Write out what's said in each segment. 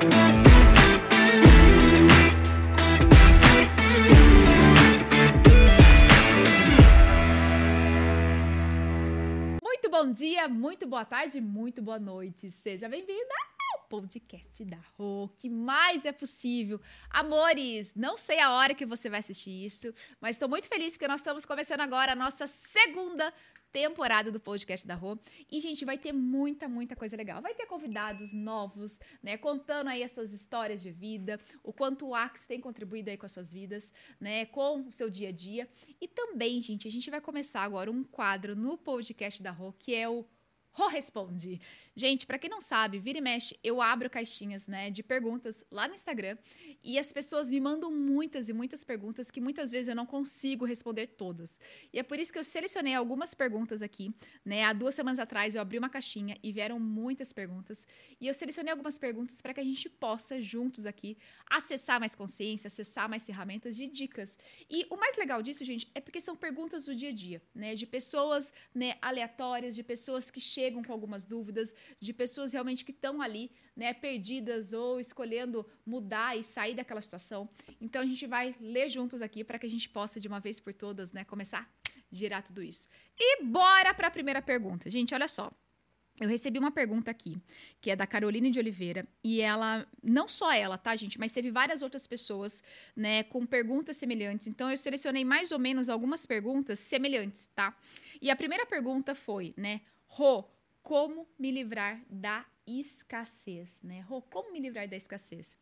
Muito bom dia, muito boa tarde, muito boa noite. Seja bem-vinda podcast da Rô, que mais é possível. Amores, não sei a hora que você vai assistir isso, mas estou muito feliz porque nós estamos começando agora a nossa segunda temporada do podcast da Rô. E, gente, vai ter muita, muita coisa legal. Vai ter convidados novos, né? Contando aí as suas histórias de vida, o quanto o Axe tem contribuído aí com as suas vidas, né? Com o seu dia a dia. E também, gente, a gente vai começar agora um quadro no podcast da Rô, que é o Rô Responde. Gente, para quem não sabe, vira e mexe, eu abro caixinhas, né, de perguntas lá no Instagram e as pessoas me mandam muitas e muitas perguntas que muitas vezes eu não consigo responder todas. E é por isso que eu selecionei algumas perguntas aqui, né? Há duas semanas atrás eu abri uma caixinha e vieram muitas perguntas e eu selecionei algumas perguntas para que a gente possa juntos aqui acessar mais consciência, acessar mais ferramentas de dicas. E o mais legal disso, gente, é porque são perguntas do dia a dia, né, de pessoas, né, aleatórias, de pessoas que chegam com algumas dúvidas, de pessoas realmente que estão ali, né, perdidas ou escolhendo mudar e sair daquela situação. Então a gente vai ler juntos aqui para que a gente possa de uma vez por todas, né, começar a girar tudo isso. E bora para a primeira pergunta. Gente, olha só. Eu recebi uma pergunta aqui, que é da Caroline de Oliveira, e ela, não só ela, tá, gente, mas teve várias outras pessoas, né, com perguntas semelhantes. Então eu selecionei mais ou menos algumas perguntas semelhantes, tá? E a primeira pergunta foi, né, Rô, como me livrar da escassez, né? Rô, como me livrar da escassez?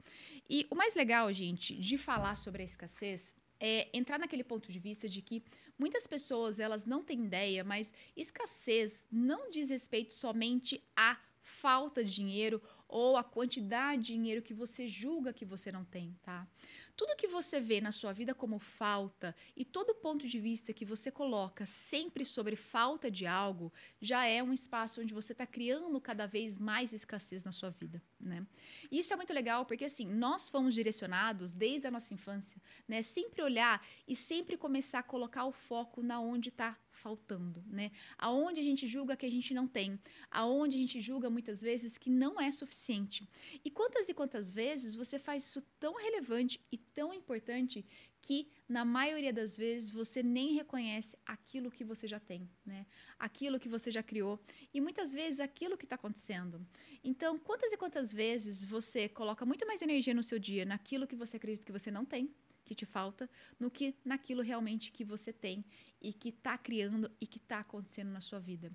E o mais legal, gente, de falar sobre a escassez é entrar naquele ponto de vista de que muitas pessoas elas não têm ideia, mas escassez não diz respeito somente à falta de dinheiro ou a quantidade de dinheiro que você julga que você não tem, tá? Tudo que você vê na sua vida como falta e todo ponto de vista que você coloca sempre sobre falta de algo já é um espaço onde você está criando cada vez mais escassez na sua vida, né? E isso é muito legal porque assim nós fomos direcionados desde a nossa infância, né? Sempre olhar e sempre começar a colocar o foco na onde está faltando, né? Aonde a gente julga que a gente não tem, aonde a gente julga muitas vezes que não é suficiente. E quantas e quantas vezes você faz isso tão relevante e tão importante que na maioria das vezes você nem reconhece aquilo que você já tem, né? Aquilo que você já criou e muitas vezes aquilo que está acontecendo. Então, quantas e quantas vezes você coloca muito mais energia no seu dia naquilo que você acredita que você não tem, que te falta, no que naquilo realmente que você tem e que está criando e que está acontecendo na sua vida.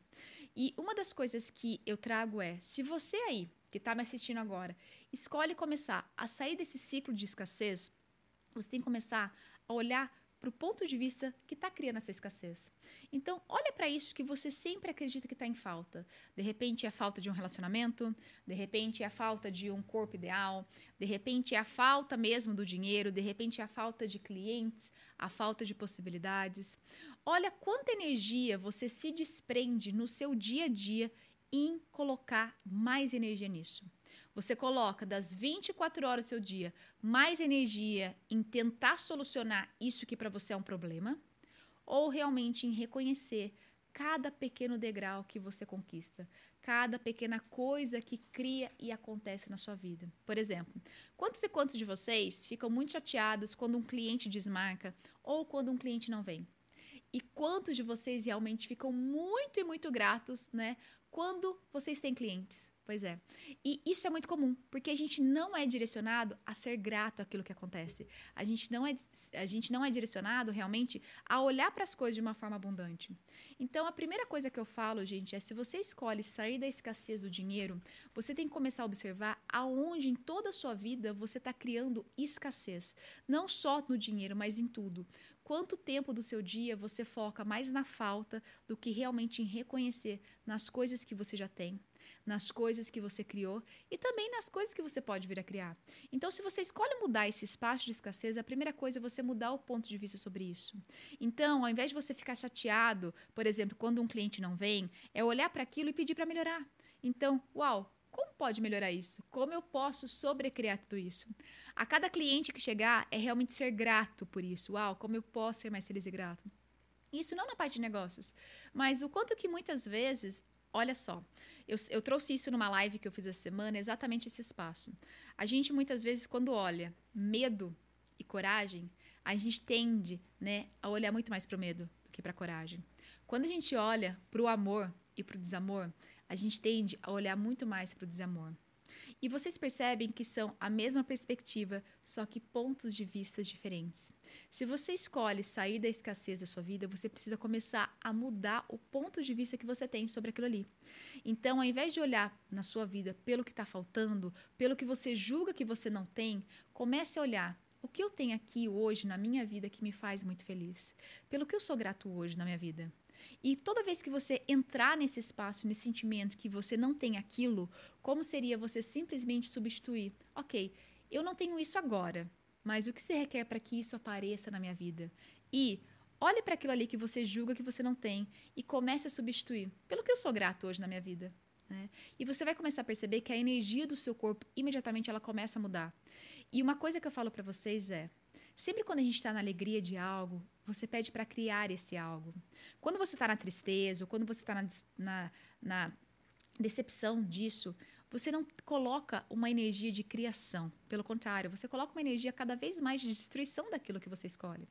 E uma das coisas que eu trago é, se você aí que está me assistindo agora escolhe começar a sair desse ciclo de escassez você tem que começar a olhar para o ponto de vista que está criando essa escassez. Então, olha para isso que você sempre acredita que está em falta. De repente é a falta de um relacionamento, de repente é a falta de um corpo ideal, de repente é a falta mesmo do dinheiro, de repente é a falta de clientes, a falta de possibilidades. Olha quanta energia você se desprende no seu dia a dia em colocar mais energia nisso. Você coloca das 24 horas do seu dia mais energia em tentar solucionar isso que para você é um problema, ou realmente em reconhecer cada pequeno degrau que você conquista, cada pequena coisa que cria e acontece na sua vida. Por exemplo, quantos e quantos de vocês ficam muito chateados quando um cliente desmarca ou quando um cliente não vem? E quantos de vocês realmente ficam muito e muito gratos, né, quando vocês têm clientes? Pois é. E isso é muito comum, porque a gente não é direcionado a ser grato àquilo que acontece. A gente não é, a gente não é direcionado realmente a olhar para as coisas de uma forma abundante. Então, a primeira coisa que eu falo, gente, é se você escolhe sair da escassez do dinheiro, você tem que começar a observar aonde em toda a sua vida você está criando escassez. Não só no dinheiro, mas em tudo. Quanto tempo do seu dia você foca mais na falta do que realmente em reconhecer nas coisas que você já tem? Nas coisas que você criou e também nas coisas que você pode vir a criar. Então, se você escolhe mudar esse espaço de escassez, a primeira coisa é você mudar o ponto de vista sobre isso. Então, ao invés de você ficar chateado, por exemplo, quando um cliente não vem, é olhar para aquilo e pedir para melhorar. Então, uau, como pode melhorar isso? Como eu posso sobrecriar tudo isso? A cada cliente que chegar é realmente ser grato por isso. Uau, como eu posso ser mais feliz e grato? Isso não na parte de negócios, mas o quanto que muitas vezes olha só. Eu, eu trouxe isso numa live que eu fiz essa semana, exatamente esse espaço. A gente, muitas vezes, quando olha medo e coragem, a gente tende né, a olhar muito mais para o medo do que para a coragem. Quando a gente olha para o amor e para o desamor, a gente tende a olhar muito mais para o desamor. E vocês percebem que são a mesma perspectiva, só que pontos de vista diferentes. Se você escolhe sair da escassez da sua vida, você precisa começar a mudar o ponto de vista que você tem sobre aquilo ali. Então, ao invés de olhar na sua vida pelo que está faltando, pelo que você julga que você não tem, comece a olhar o que eu tenho aqui hoje na minha vida que me faz muito feliz? Pelo que eu sou grato hoje na minha vida? E toda vez que você entrar nesse espaço, nesse sentimento que você não tem aquilo, como seria você simplesmente substituir? Ok, eu não tenho isso agora, mas o que se requer para que isso apareça na minha vida? E olhe para aquilo ali que você julga que você não tem e comece a substituir. Pelo que eu sou grato hoje na minha vida. Né? E você vai começar a perceber que a energia do seu corpo imediatamente ela começa a mudar. E uma coisa que eu falo para vocês é: sempre quando a gente está na alegria de algo, você pede para criar esse algo. Quando você está na tristeza, ou quando você está na, na, na decepção disso, você não coloca uma energia de criação. Pelo contrário, você coloca uma energia cada vez mais de destruição daquilo que você escolhe.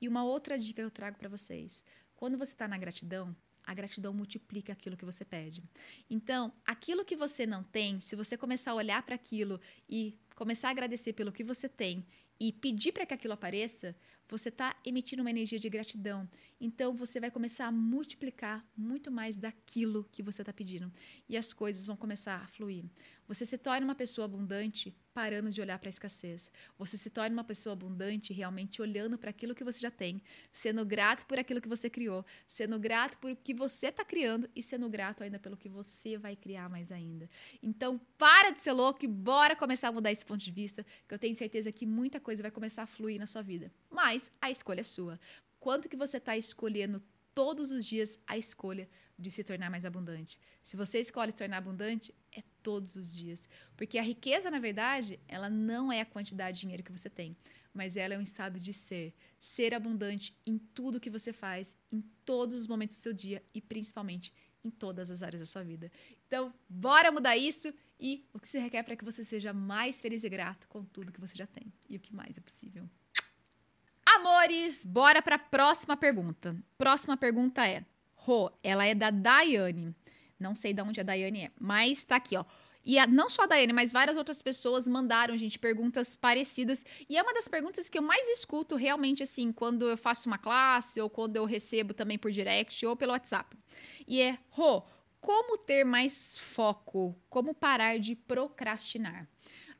E uma outra dica que eu trago para vocês: quando você está na gratidão, a gratidão multiplica aquilo que você pede. Então, aquilo que você não tem, se você começar a olhar para aquilo e começar a agradecer pelo que você tem e pedir para que aquilo apareça, você está emitindo uma energia de gratidão. Então você vai começar a multiplicar muito mais daquilo que você está pedindo. E as coisas vão começar a fluir. Você se torna uma pessoa abundante parando de olhar para a escassez. Você se torna uma pessoa abundante realmente olhando para aquilo que você já tem, sendo grato por aquilo que você criou, sendo grato por o que você está criando e sendo grato ainda pelo que você vai criar mais ainda. Então, para de ser louco e bora começar a mudar esse ponto de vista, que eu tenho certeza que muita coisa vai começar a fluir na sua vida. Mas a escolha é sua. Quanto que você está escolhendo todos os dias a escolha de se tornar mais abundante. Se você escolhe se tornar abundante, é todos os dias. Porque a riqueza, na verdade, ela não é a quantidade de dinheiro que você tem, mas ela é um estado de ser. Ser abundante em tudo que você faz, em todos os momentos do seu dia e principalmente em todas as áreas da sua vida. Então, bora mudar isso e o que se requer para que você seja mais feliz e grato com tudo que você já tem e o que mais é possível. Amores, bora para a próxima pergunta. Próxima pergunta é: Rô, ela é da Daiane. Não sei de onde a Daiane é, mas tá aqui, ó. E a, não só a Daiane, mas várias outras pessoas mandaram, gente, perguntas parecidas. E é uma das perguntas que eu mais escuto realmente, assim, quando eu faço uma classe ou quando eu recebo também por direct ou pelo WhatsApp. E é, Rô, como ter mais foco? Como parar de procrastinar?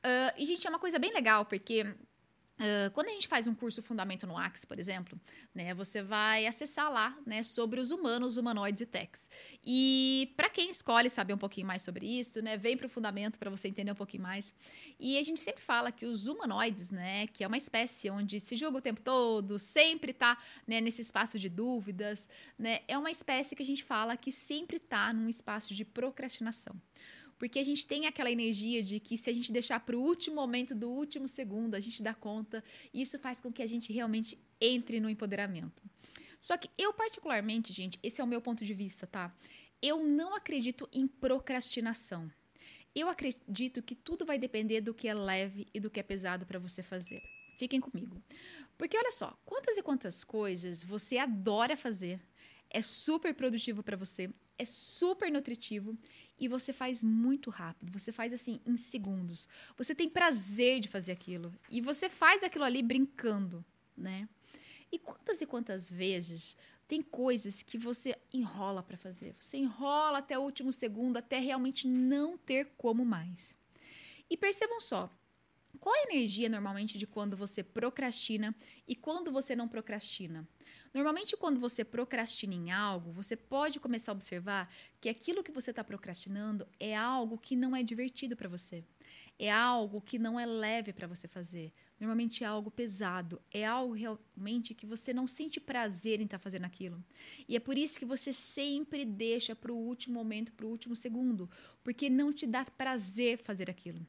Uh, e, gente, é uma coisa bem legal, porque Quando a gente faz um curso Fundamento no Axis, por exemplo, né, você vai acessar lá né, sobre os humanos, humanoides e techs. E para quem escolhe saber um pouquinho mais sobre isso, né, vem para o Fundamento para você entender um pouquinho mais. E a gente sempre fala que os humanoides, né, que é uma espécie onde se julga o tempo todo, sempre está né, nesse espaço de dúvidas, né, é uma espécie que a gente fala que sempre está num espaço de procrastinação. Porque a gente tem aquela energia de que se a gente deixar para o último momento do último segundo, a gente dá conta. Isso faz com que a gente realmente entre no empoderamento. Só que eu, particularmente, gente, esse é o meu ponto de vista, tá? Eu não acredito em procrastinação. Eu acredito que tudo vai depender do que é leve e do que é pesado para você fazer. Fiquem comigo. Porque olha só, quantas e quantas coisas você adora fazer, é super produtivo para você, é super nutritivo e você faz muito rápido. Você faz assim em segundos. Você tem prazer de fazer aquilo e você faz aquilo ali brincando, né? E quantas e quantas vezes tem coisas que você enrola para fazer? Você enrola até o último segundo até realmente não ter como mais. E percebam só, qual a energia normalmente de quando você procrastina e quando você não procrastina? Normalmente, quando você procrastina em algo, você pode começar a observar que aquilo que você está procrastinando é algo que não é divertido para você. É algo que não é leve para você fazer. Normalmente é algo pesado. É algo realmente que você não sente prazer em estar tá fazendo aquilo. E é por isso que você sempre deixa para o último momento, para o último segundo. Porque não te dá prazer fazer aquilo.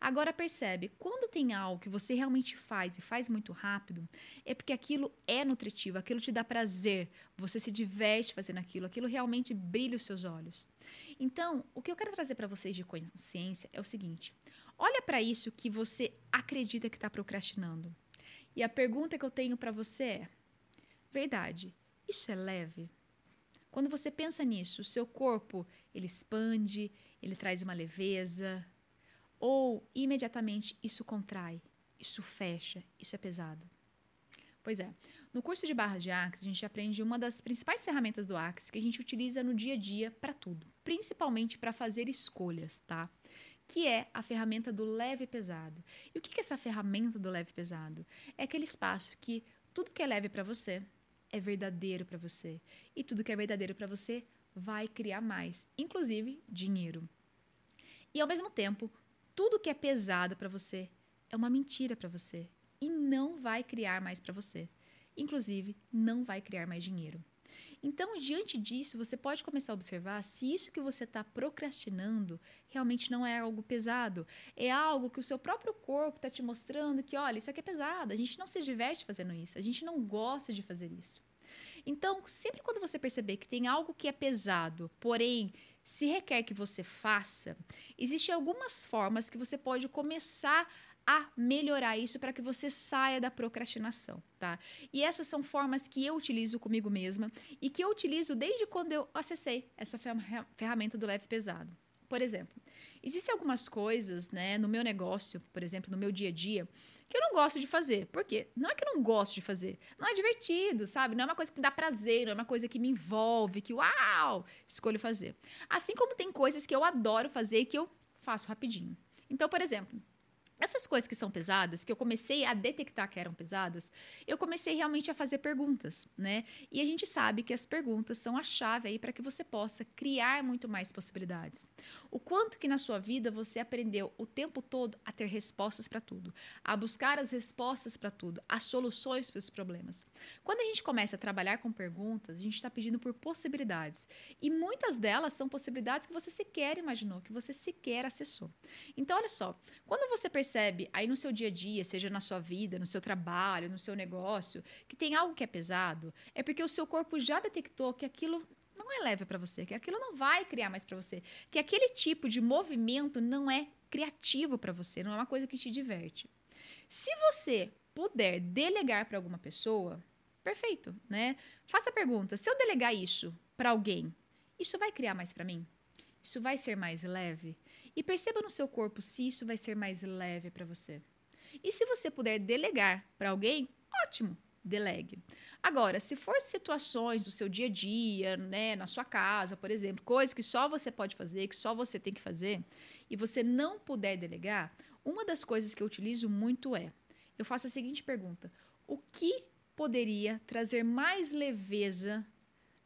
Agora percebe, quando tem algo que você realmente faz e faz muito rápido, é porque aquilo é nutritivo, aquilo te dá prazer, você se diverte fazendo aquilo, aquilo realmente brilha os seus olhos. Então, o que eu quero trazer para vocês de consciência é o seguinte: olha para isso que você acredita que está procrastinando. E a pergunta que eu tenho para você é: verdade, isso é leve? Quando você pensa nisso, o seu corpo ele expande, ele traz uma leveza, ou imediatamente isso contrai, isso fecha, isso é pesado. Pois é, no curso de barras de Axis, a gente aprende uma das principais ferramentas do Axis que a gente utiliza no dia a dia para tudo, principalmente para fazer escolhas, tá? Que é a ferramenta do leve pesado. E o que é essa ferramenta do leve pesado? É aquele espaço que tudo que é leve para você é verdadeiro para você. E tudo que é verdadeiro para você vai criar mais, inclusive dinheiro. E ao mesmo tempo, tudo que é pesado para você é uma mentira para você e não vai criar mais para você. Inclusive, não vai criar mais dinheiro. Então, diante disso, você pode começar a observar se isso que você está procrastinando realmente não é algo pesado. É algo que o seu próprio corpo está te mostrando que, olha, isso aqui é pesado, a gente não se diverte fazendo isso, a gente não gosta de fazer isso. Então, sempre quando você perceber que tem algo que é pesado, porém se requer que você faça, existem algumas formas que você pode começar a melhorar isso para que você saia da procrastinação, tá? E essas são formas que eu utilizo comigo mesma e que eu utilizo desde quando eu acessei essa ferramenta do leve pesado. Por exemplo, existem algumas coisas, né, no meu negócio, por exemplo, no meu dia a dia, que eu não gosto de fazer. Por quê? Não é que eu não gosto de fazer. Não é divertido, sabe? Não é uma coisa que dá prazer, não é uma coisa que me envolve, que uau, escolho fazer. Assim como tem coisas que eu adoro fazer e que eu faço rapidinho. Então, por exemplo, essas coisas que são pesadas, que eu comecei a detectar que eram pesadas, eu comecei realmente a fazer perguntas, né? E a gente sabe que as perguntas são a chave aí para que você possa criar muito mais possibilidades. O quanto que na sua vida você aprendeu o tempo todo a ter respostas para tudo, a buscar as respostas para tudo, as soluções para os problemas. Quando a gente começa a trabalhar com perguntas, a gente está pedindo por possibilidades. E muitas delas são possibilidades que você sequer imaginou, que você sequer acessou. Então, olha só, quando você percebe percebe aí no seu dia a dia, seja na sua vida, no seu trabalho, no seu negócio, que tem algo que é pesado, é porque o seu corpo já detectou que aquilo não é leve para você, que aquilo não vai criar mais para você, que aquele tipo de movimento não é criativo para você, não é uma coisa que te diverte. Se você puder delegar para alguma pessoa, perfeito, né? Faça a pergunta: se eu delegar isso para alguém, isso vai criar mais para mim? Isso vai ser mais leve? E perceba no seu corpo se isso vai ser mais leve para você. E se você puder delegar para alguém, ótimo, delegue. Agora, se for situações do seu dia a dia, né, na sua casa, por exemplo, coisas que só você pode fazer, que só você tem que fazer, e você não puder delegar, uma das coisas que eu utilizo muito é: eu faço a seguinte pergunta: o que poderia trazer mais leveza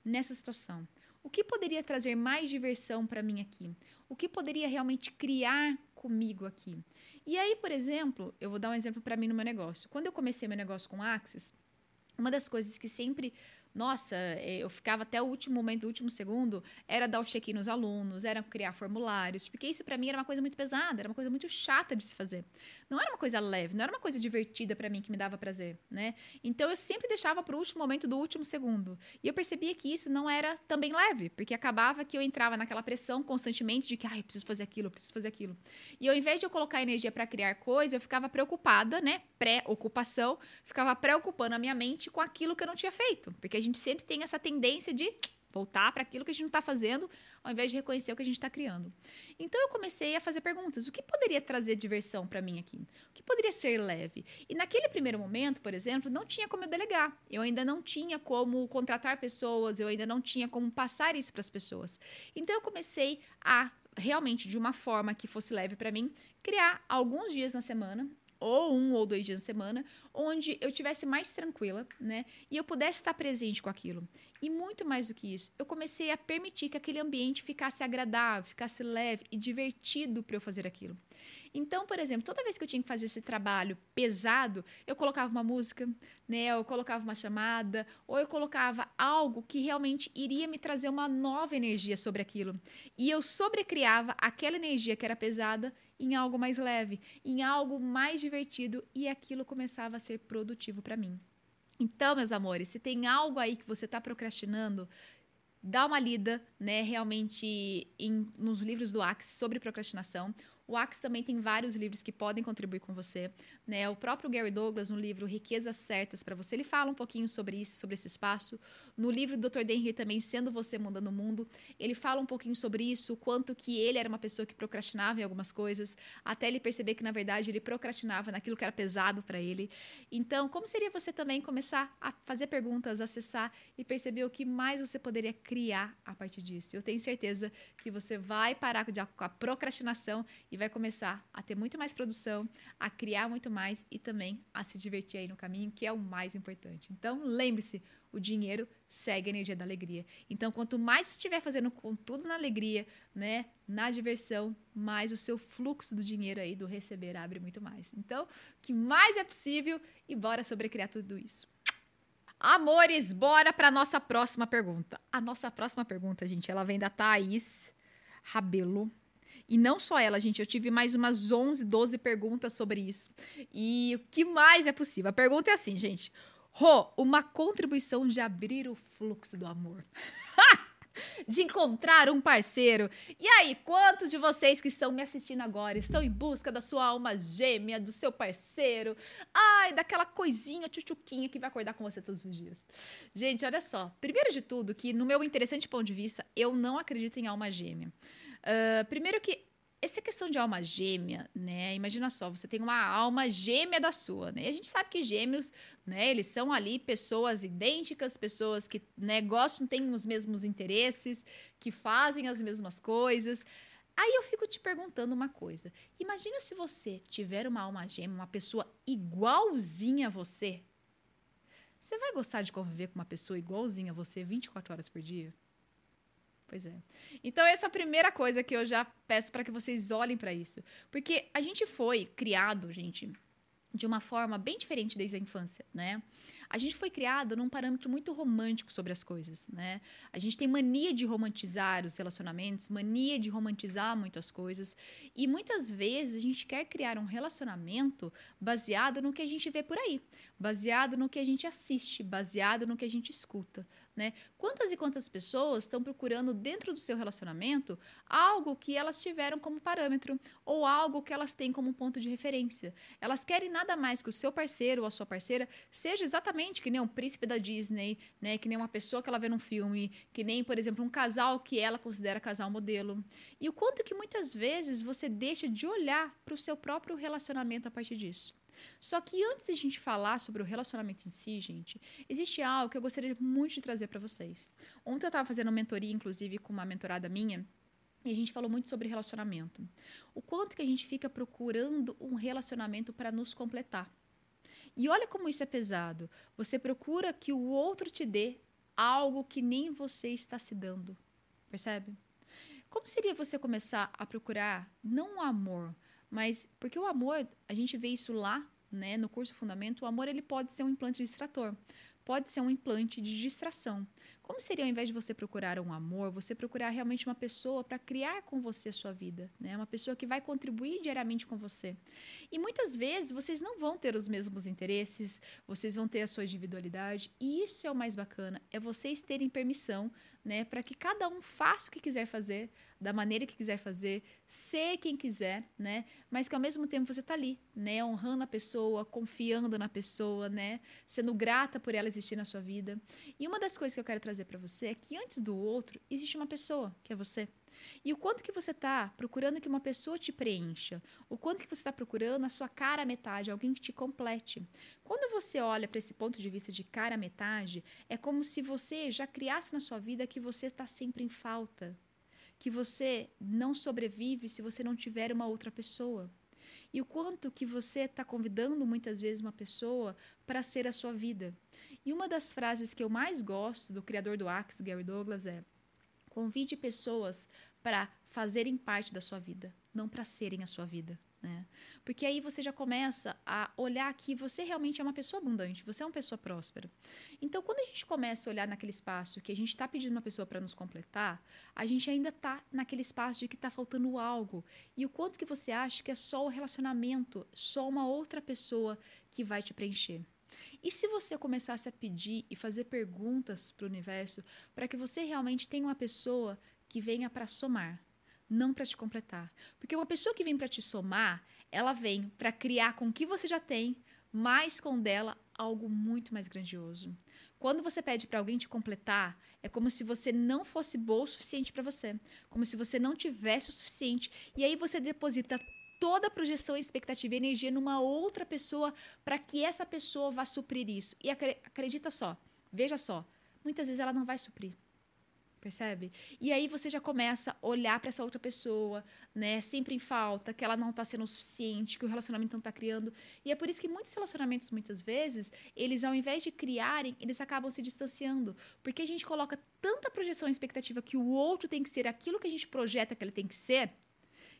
nessa situação? O que poderia trazer mais diversão para mim aqui? O que poderia realmente criar comigo aqui? E aí, por exemplo, eu vou dar um exemplo para mim no meu negócio. Quando eu comecei meu negócio com Axis, uma das coisas que sempre nossa, é, eu ficava até o último momento, o último segundo, era dar o check-in nos alunos, era criar formulários, porque isso para mim era uma coisa muito pesada, era uma coisa muito chata de se fazer. Não era uma coisa leve, não era uma coisa divertida para mim que me dava prazer, né? Então eu sempre deixava para o último momento do último segundo. E eu percebia que isso não era também leve, porque acabava que eu entrava naquela pressão constantemente de que, ai, preciso fazer aquilo, preciso fazer aquilo. E ao invés de eu colocar energia para criar coisa, eu ficava preocupada, né? Pré-ocupação, ficava preocupando a minha mente com aquilo que eu não tinha feito, porque gente sempre tem essa tendência de voltar para aquilo que a gente não está fazendo, ao invés de reconhecer o que a gente está criando. Então eu comecei a fazer perguntas: o que poderia trazer diversão para mim aqui? O que poderia ser leve? E naquele primeiro momento, por exemplo, não tinha como eu delegar. Eu ainda não tinha como contratar pessoas, eu ainda não tinha como passar isso para as pessoas. Então eu comecei a realmente de uma forma que fosse leve para mim, criar alguns dias na semana ou um ou dois dias na semana, onde eu tivesse mais tranquila, né? E eu pudesse estar presente com aquilo. E muito mais do que isso, eu comecei a permitir que aquele ambiente ficasse agradável, ficasse leve e divertido para eu fazer aquilo. Então, por exemplo, toda vez que eu tinha que fazer esse trabalho pesado, eu colocava uma música, né? Eu colocava uma chamada, ou eu colocava algo que realmente iria me trazer uma nova energia sobre aquilo. E eu sobrecriava aquela energia que era pesada em algo mais leve, em algo mais divertido e aquilo começava a ser produtivo para mim. Então, meus amores, se tem algo aí que você está procrastinando, dá uma lida, né, realmente em, nos livros do Axis sobre procrastinação. O Axe também tem vários livros que podem contribuir com você. Né? O próprio Gary Douglas, no livro Riquezas Certas para Você, ele fala um pouquinho sobre isso, sobre esse espaço. No livro do Dr. Denry também, Sendo Você Mudando o Mundo, ele fala um pouquinho sobre isso, quanto que ele era uma pessoa que procrastinava em algumas coisas, até ele perceber que, na verdade, ele procrastinava naquilo que era pesado para ele. Então, como seria você também começar a fazer perguntas, acessar e perceber o que mais você poderia criar a partir disso? Eu tenho certeza que você vai parar com a procrastinação e vai começar a ter muito mais produção, a criar muito mais e também a se divertir aí no caminho, que é o mais importante. Então, lembre-se, o dinheiro segue a energia da alegria. Então, quanto mais você estiver fazendo com tudo na alegria, né, na diversão, mais o seu fluxo do dinheiro aí do receber abre muito mais. Então, o que mais é possível e bora sobrecriar tudo isso. Amores, bora para nossa próxima pergunta. A nossa próxima pergunta, gente, ela vem da Thaís Rabelo. E não só ela, gente, eu tive mais umas 11, 12 perguntas sobre isso. E o que mais é possível? A pergunta é assim, gente. Rô, uma contribuição de abrir o fluxo do amor. de encontrar um parceiro. E aí, quantos de vocês que estão me assistindo agora estão em busca da sua alma gêmea, do seu parceiro? Ai, daquela coisinha tchutchuquinha que vai acordar com você todos os dias. Gente, olha só. Primeiro de tudo, que no meu interessante ponto de vista, eu não acredito em alma gêmea. Uh, primeiro que essa questão de alma gêmea, né? Imagina só, você tem uma alma gêmea da sua, né? A gente sabe que gêmeos, né? Eles são ali pessoas idênticas, pessoas que né, gostam, têm os mesmos interesses, que fazem as mesmas coisas. Aí eu fico te perguntando uma coisa. Imagina se você tiver uma alma gêmea, uma pessoa igualzinha a você. Você vai gostar de conviver com uma pessoa igualzinha a você 24 horas por dia? Pois é. Então, essa é a primeira coisa que eu já peço para que vocês olhem para isso. Porque a gente foi criado, gente, de uma forma bem diferente desde a infância, né? A gente foi criado num parâmetro muito romântico sobre as coisas, né? A gente tem mania de romantizar os relacionamentos, mania de romantizar muitas coisas, e muitas vezes a gente quer criar um relacionamento baseado no que a gente vê por aí, baseado no que a gente assiste, baseado no que a gente escuta, né? Quantas e quantas pessoas estão procurando dentro do seu relacionamento algo que elas tiveram como parâmetro ou algo que elas têm como ponto de referência? Elas querem nada mais que o seu parceiro ou a sua parceira seja exatamente que nem um príncipe da Disney, né? Que nem uma pessoa que ela vê num filme, que nem, por exemplo, um casal que ela considera casal modelo. E o quanto que muitas vezes você deixa de olhar para o seu próprio relacionamento a partir disso. Só que antes de a gente falar sobre o relacionamento em si, gente, existe algo que eu gostaria muito de trazer para vocês. Ontem eu estava fazendo uma mentoria, inclusive, com uma mentorada minha, e a gente falou muito sobre relacionamento. O quanto que a gente fica procurando um relacionamento para nos completar. E olha como isso é pesado. Você procura que o outro te dê algo que nem você está se dando. Percebe? Como seria você começar a procurar não o amor, mas porque o amor, a gente vê isso lá, né, no curso Fundamento, o amor ele pode ser um implante distrator, pode ser um implante de distração. Como seria ao invés de você procurar um amor, você procurar realmente uma pessoa para criar com você a sua vida, né? Uma pessoa que vai contribuir diariamente com você. E muitas vezes vocês não vão ter os mesmos interesses, vocês vão ter a sua individualidade, e isso é o mais bacana, é vocês terem permissão, né, para que cada um faça o que quiser fazer, da maneira que quiser fazer, ser quem quiser, né? Mas que ao mesmo tempo você está ali, né, honrando a pessoa, confiando na pessoa, né, sendo grata por ela existir na sua vida. E uma das coisas que eu quero trazer para você é que antes do outro existe uma pessoa, que é você. E o quanto que você está procurando que uma pessoa te preencha, o quanto que você está procurando a sua cara metade, alguém que te complete. Quando você olha para esse ponto de vista de cara metade, é como se você já criasse na sua vida que você está sempre em falta, que você não sobrevive se você não tiver uma outra pessoa. E o quanto que você está convidando muitas vezes uma pessoa para ser a sua vida. E uma das frases que eu mais gosto do criador do Axe, Gary Douglas, é: convide pessoas para fazerem parte da sua vida, não para serem a sua vida. Né? Porque aí você já começa a olhar que você realmente é uma pessoa abundante, você é uma pessoa próspera. Então, quando a gente começa a olhar naquele espaço que a gente está pedindo uma pessoa para nos completar, a gente ainda está naquele espaço de que está faltando algo. E o quanto que você acha que é só o relacionamento, só uma outra pessoa que vai te preencher. E se você começasse a pedir e fazer perguntas para o universo para que você realmente tenha uma pessoa que venha para somar, não para te completar. Porque uma pessoa que vem para te somar, ela vem para criar com o que você já tem, mais com dela algo muito mais grandioso. Quando você pede para alguém te completar, é como se você não fosse boa o suficiente para você, como se você não tivesse o suficiente, e aí você deposita toda a projeção, expectativa e energia numa outra pessoa para que essa pessoa vá suprir isso. E acredita só, veja só, muitas vezes ela não vai suprir. Percebe? E aí você já começa a olhar para essa outra pessoa, né? Sempre em falta, que ela não está sendo o suficiente, que o relacionamento não está criando. E é por isso que muitos relacionamentos, muitas vezes, eles ao invés de criarem, eles acabam se distanciando. Porque a gente coloca tanta projeção e expectativa que o outro tem que ser aquilo que a gente projeta que ele tem que ser,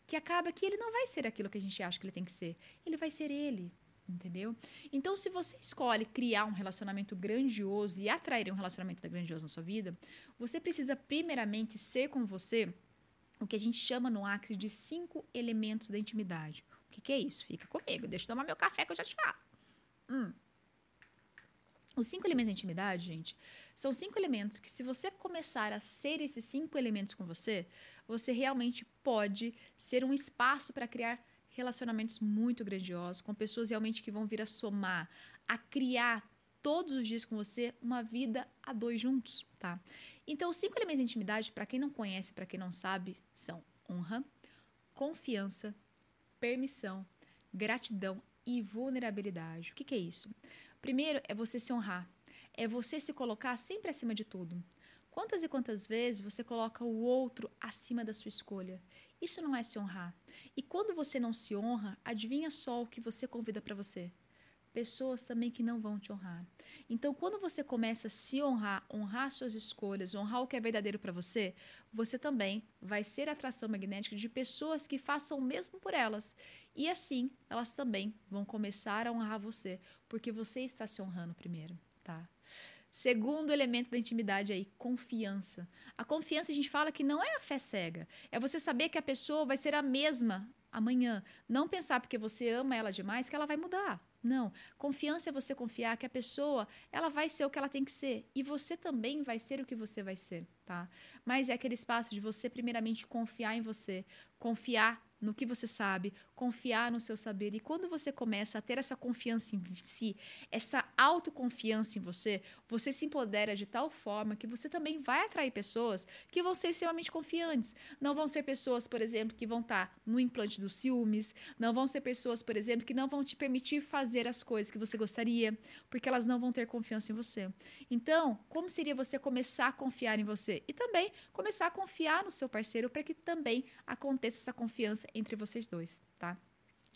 que acaba que ele não vai ser aquilo que a gente acha que ele tem que ser. Ele vai ser ele entendeu? Então, se você escolhe criar um relacionamento grandioso e atrair um relacionamento grandioso na sua vida, você precisa primeiramente ser com você o que a gente chama no Acre de cinco elementos da intimidade. O que, que é isso? Fica comigo, deixa eu tomar meu café que eu já te falo. Hum. Os cinco elementos da intimidade, gente, são cinco elementos que, se você começar a ser esses cinco elementos com você, você realmente pode ser um espaço para criar relacionamentos muito grandiosos, com pessoas realmente que vão vir a somar, a criar todos os dias com você uma vida a dois juntos, tá? Então, os cinco elementos de intimidade, para quem não conhece, para quem não sabe, são honra, confiança, permissão, gratidão e vulnerabilidade. O que, que é isso? Primeiro é você se honrar, é você se colocar sempre acima de tudo. Quantas e quantas vezes você coloca o outro acima da sua escolha? Isso não é se honrar. E quando você não se honra, adivinha só o que você convida para você? Pessoas também que não vão te honrar. Então, quando você começa a se honrar, honrar suas escolhas, honrar o que é verdadeiro para você, você também vai ser atração magnética de pessoas que façam o mesmo por elas. E assim, elas também vão começar a honrar você, porque você está se honrando primeiro, tá? Segundo elemento da intimidade aí, confiança. A confiança a gente fala que não é a fé cega. É você saber que a pessoa vai ser a mesma amanhã. Não pensar porque você ama ela demais que ela vai mudar. Não. Confiança é você confiar que a pessoa, ela vai ser o que ela tem que ser e você também vai ser o que você vai ser, tá? Mas é aquele espaço de você primeiramente confiar em você, confiar no que você sabe, confiar no seu saber. E quando você começa a ter essa confiança em si, essa autoconfiança em você, você se empodera de tal forma que você também vai atrair pessoas que vão ser extremamente confiantes. Não vão ser pessoas, por exemplo, que vão estar no implante dos ciúmes, não vão ser pessoas, por exemplo, que não vão te permitir fazer as coisas que você gostaria, porque elas não vão ter confiança em você. Então, como seria você começar a confiar em você? E também começar a confiar no seu parceiro para que também aconteça essa confiança entre vocês dois, tá?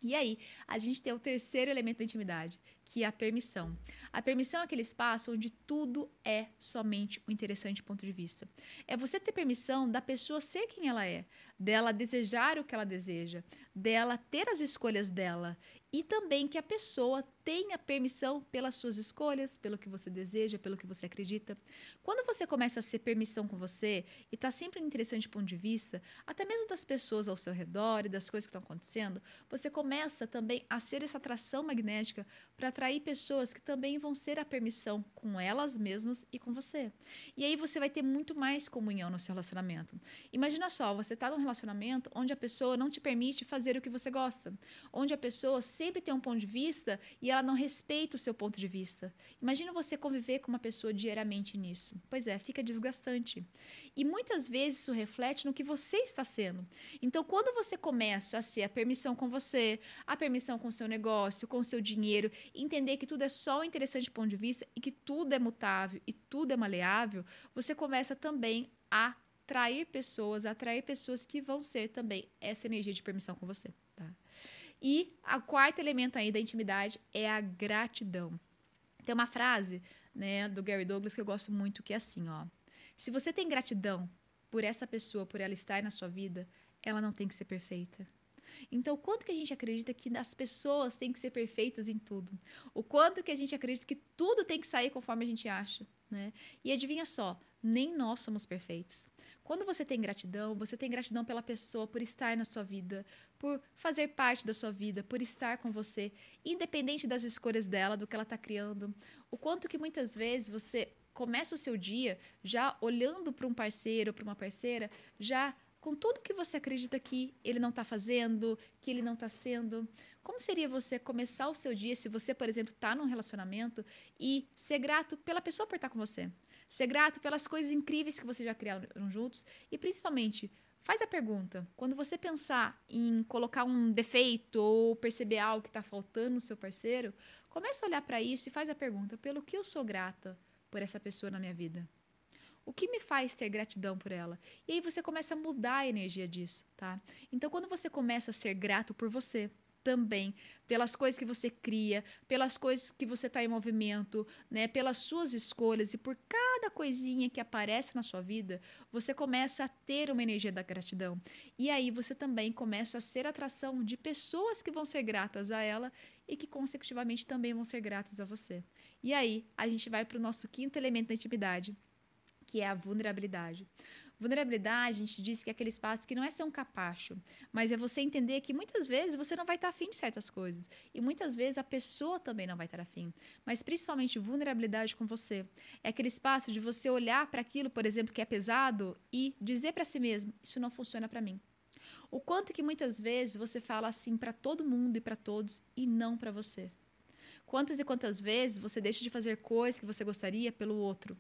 E aí, a gente tem o terceiro elemento da intimidade, que é a permissão. A permissão é aquele espaço onde tudo é somente um interessante ponto de vista. É você ter permissão da pessoa ser quem ela é, dela desejar o que ela deseja, dela ter as escolhas dela e também que a pessoa tenha permissão pelas suas escolhas, pelo que você deseja, pelo que você acredita. Quando você começa a ser permissão com você e está sempre um interessante ponto de vista, até mesmo das pessoas ao seu redor e das coisas que estão acontecendo, você começa também a ser essa atração magnética para atrair pessoas que também vão ser a permissão com elas mesmas e com você. E aí você vai ter muito mais comunhão no seu relacionamento. Imagina só, você está num relacionamento onde a pessoa não te permite fazer o que você gosta, onde a pessoa sempre tem um ponto de vista e ela não respeita o seu ponto de vista. Imagina você conviver com uma pessoa diariamente nisso. Pois é, fica desgastante. E muitas vezes isso reflete no que você está sendo. Então, quando você começa a ser a permissão com você, a permissão com seu negócio, com seu dinheiro, entender que tudo é só um interessante ponto de vista e que tudo é mutável e tudo é maleável, você começa também a atrair pessoas, atrair pessoas que vão ser também essa energia de permissão com você, tá? E o quarto elemento aí da intimidade é a gratidão. Tem uma frase, né, do Gary Douglas que eu gosto muito que é assim, ó: Se você tem gratidão por essa pessoa, por ela estar na sua vida, ela não tem que ser perfeita. Então, quanto que a gente acredita que as pessoas têm que ser perfeitas em tudo? O quanto que a gente acredita que tudo tem que sair conforme a gente acha, né? E adivinha só, nem nós somos perfeitos. Quando você tem gratidão, você tem gratidão pela pessoa por estar na sua vida, por fazer parte da sua vida, por estar com você, independente das escolhas dela, do que ela está criando. O quanto que muitas vezes você começa o seu dia já olhando para um parceiro, para uma parceira, já com tudo que você acredita que ele não está fazendo, que ele não está sendo. Como seria você começar o seu dia se você, por exemplo, está num relacionamento e ser grato pela pessoa por estar com você? Ser grato pelas coisas incríveis que vocês já criaram juntos e, principalmente, faz a pergunta. Quando você pensar em colocar um defeito ou perceber algo que está faltando no seu parceiro, comece a olhar para isso e faz a pergunta: pelo que eu sou grata por essa pessoa na minha vida? O que me faz ter gratidão por ela? E aí você começa a mudar a energia disso, tá? Então, quando você começa a ser grato por você, também, pelas coisas que você cria, pelas coisas que você está em movimento, né, pelas suas escolhas e por cada coisinha que aparece na sua vida, você começa a ter uma energia da gratidão. E aí você também começa a ser atração de pessoas que vão ser gratas a ela e que consecutivamente também vão ser gratas a você. E aí a gente vai para o nosso quinto elemento da intimidade, que é a vulnerabilidade. Vulnerabilidade, a gente diz que é aquele espaço que não é ser um capacho, mas é você entender que muitas vezes você não vai estar afim de certas coisas. E muitas vezes a pessoa também não vai estar afim. Mas principalmente vulnerabilidade com você. É aquele espaço de você olhar para aquilo, por exemplo, que é pesado e dizer para si mesmo: isso não funciona para mim. O quanto que muitas vezes você fala assim para todo mundo e para todos e não para você. Quantas e quantas vezes você deixa de fazer coisas que você gostaria pelo outro?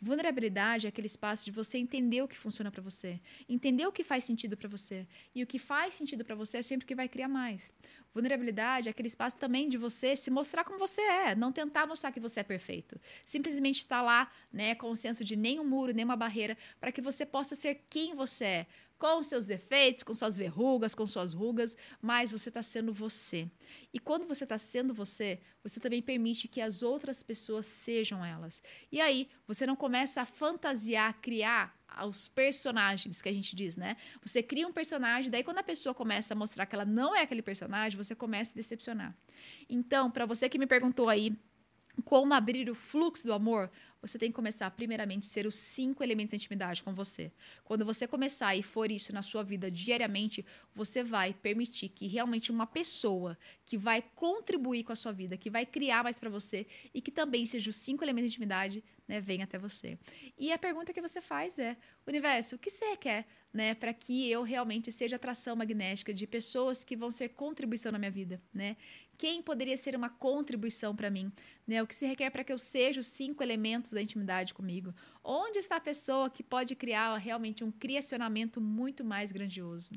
Vulnerabilidade é aquele espaço de você entender o que funciona para você, entender o que faz sentido para você. E o que faz sentido para você é sempre o que vai criar mais. Vulnerabilidade é aquele espaço também de você se mostrar como você é, não tentar mostrar que você é perfeito. Simplesmente estar lá, né, com o senso de nenhum muro, nenhuma barreira, para que você possa ser quem você é com seus defeitos, com suas verrugas, com suas rugas, mas você está sendo você. E quando você está sendo você, você também permite que as outras pessoas sejam elas. E aí, você não começa a fantasiar, criar os personagens que a gente diz, né? Você cria um personagem, daí quando a pessoa começa a mostrar que ela não é aquele personagem, você começa a decepcionar. Então, para você que me perguntou aí como abrir o fluxo do amor, você tem que começar, primeiramente, a ser os cinco elementos da intimidade com você. Quando você começar e for isso na sua vida diariamente, você vai permitir que realmente uma pessoa que vai contribuir com a sua vida, que vai criar mais para você e que também seja os cinco elementos da intimidade, né, venha até você. E a pergunta que você faz é: universo, o que você quer, né, para que eu realmente seja atração magnética de pessoas que vão ser contribuição na minha vida, né? Quem poderia ser uma contribuição para mim? Né? O que se requer para que eu seja os cinco elementos da intimidade comigo? Onde está a pessoa que pode criar realmente um criacionamento muito mais grandioso?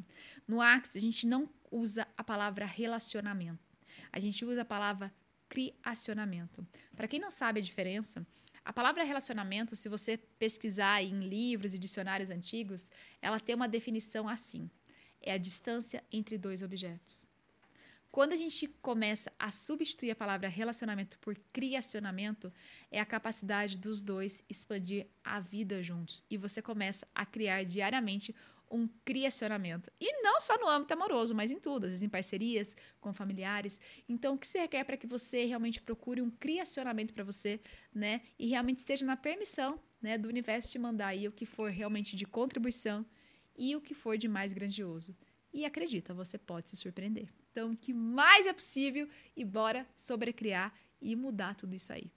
No Axis, a gente não usa a palavra relacionamento. A gente usa a palavra criacionamento. Para quem não sabe a diferença, a palavra relacionamento, se você pesquisar em livros e dicionários antigos, ela tem uma definição assim: é a distância entre dois objetos. Quando a gente começa a substituir a palavra relacionamento por criacionamento, é a capacidade dos dois expandir a vida juntos. E você começa a criar diariamente um criacionamento. E não só no âmbito amoroso, mas em tudo, às vezes em parcerias, com familiares. Então, o que você requer para que você realmente procure um criacionamento para você, né? E realmente esteja na permissão, né, do universo te mandar aí o que for realmente de contribuição e o que for de mais grandioso. E acredita, você pode se surpreender. Então, o que mais é possível e bora sobrecriar e mudar tudo isso aí.